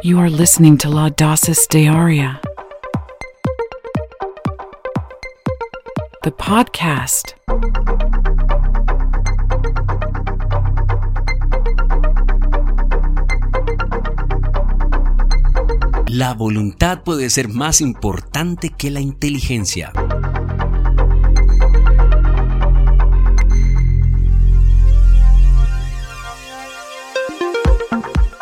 You are listening to Laudasis Dearia, the podcast. La voluntad puede ser más importante que la inteligencia.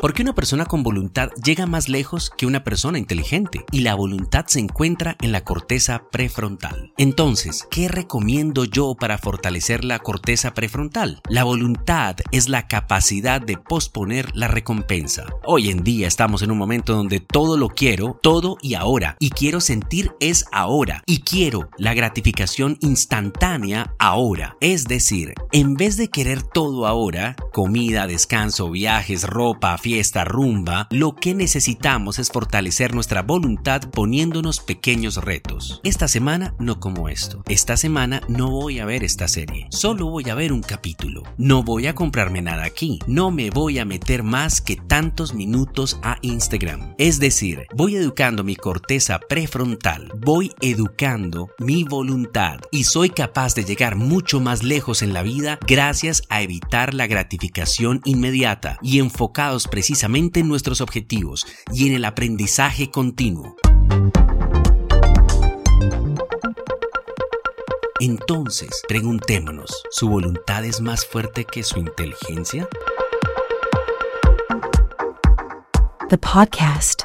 Porque una persona con voluntad llega más lejos que una persona inteligente y la voluntad se encuentra en la corteza prefrontal. Entonces, ¿qué recomiendo yo para fortalecer la corteza prefrontal? La voluntad es la capacidad de posponer la recompensa. Hoy en día estamos en un momento donde todo lo quiero, todo y ahora, y quiero sentir es ahora, y quiero la gratificación instantánea ahora. Es decir, en vez de querer todo ahora, comida, descanso, viajes, ropa, fiesta, rumba, lo que necesitamos es fortalecer nuestra voluntad poniéndonos pequeños retos. Esta semana no como esto. Esta semana no voy a ver esta serie. Solo voy a ver un capítulo. No voy a comprarme nada aquí. No me voy a meter más que tantos minutos a Instagram. Es decir, voy educando mi corteza prefrontal. Voy educando mi voluntad. Y soy capaz de llegar mucho más lejos en la vida gracias a evitar la gratificación inmediata y enfocados precisamente en nuestros objetivos y en el aprendizaje continuo. Entonces, preguntémonos, ¿su voluntad es más fuerte que su inteligencia? The podcast.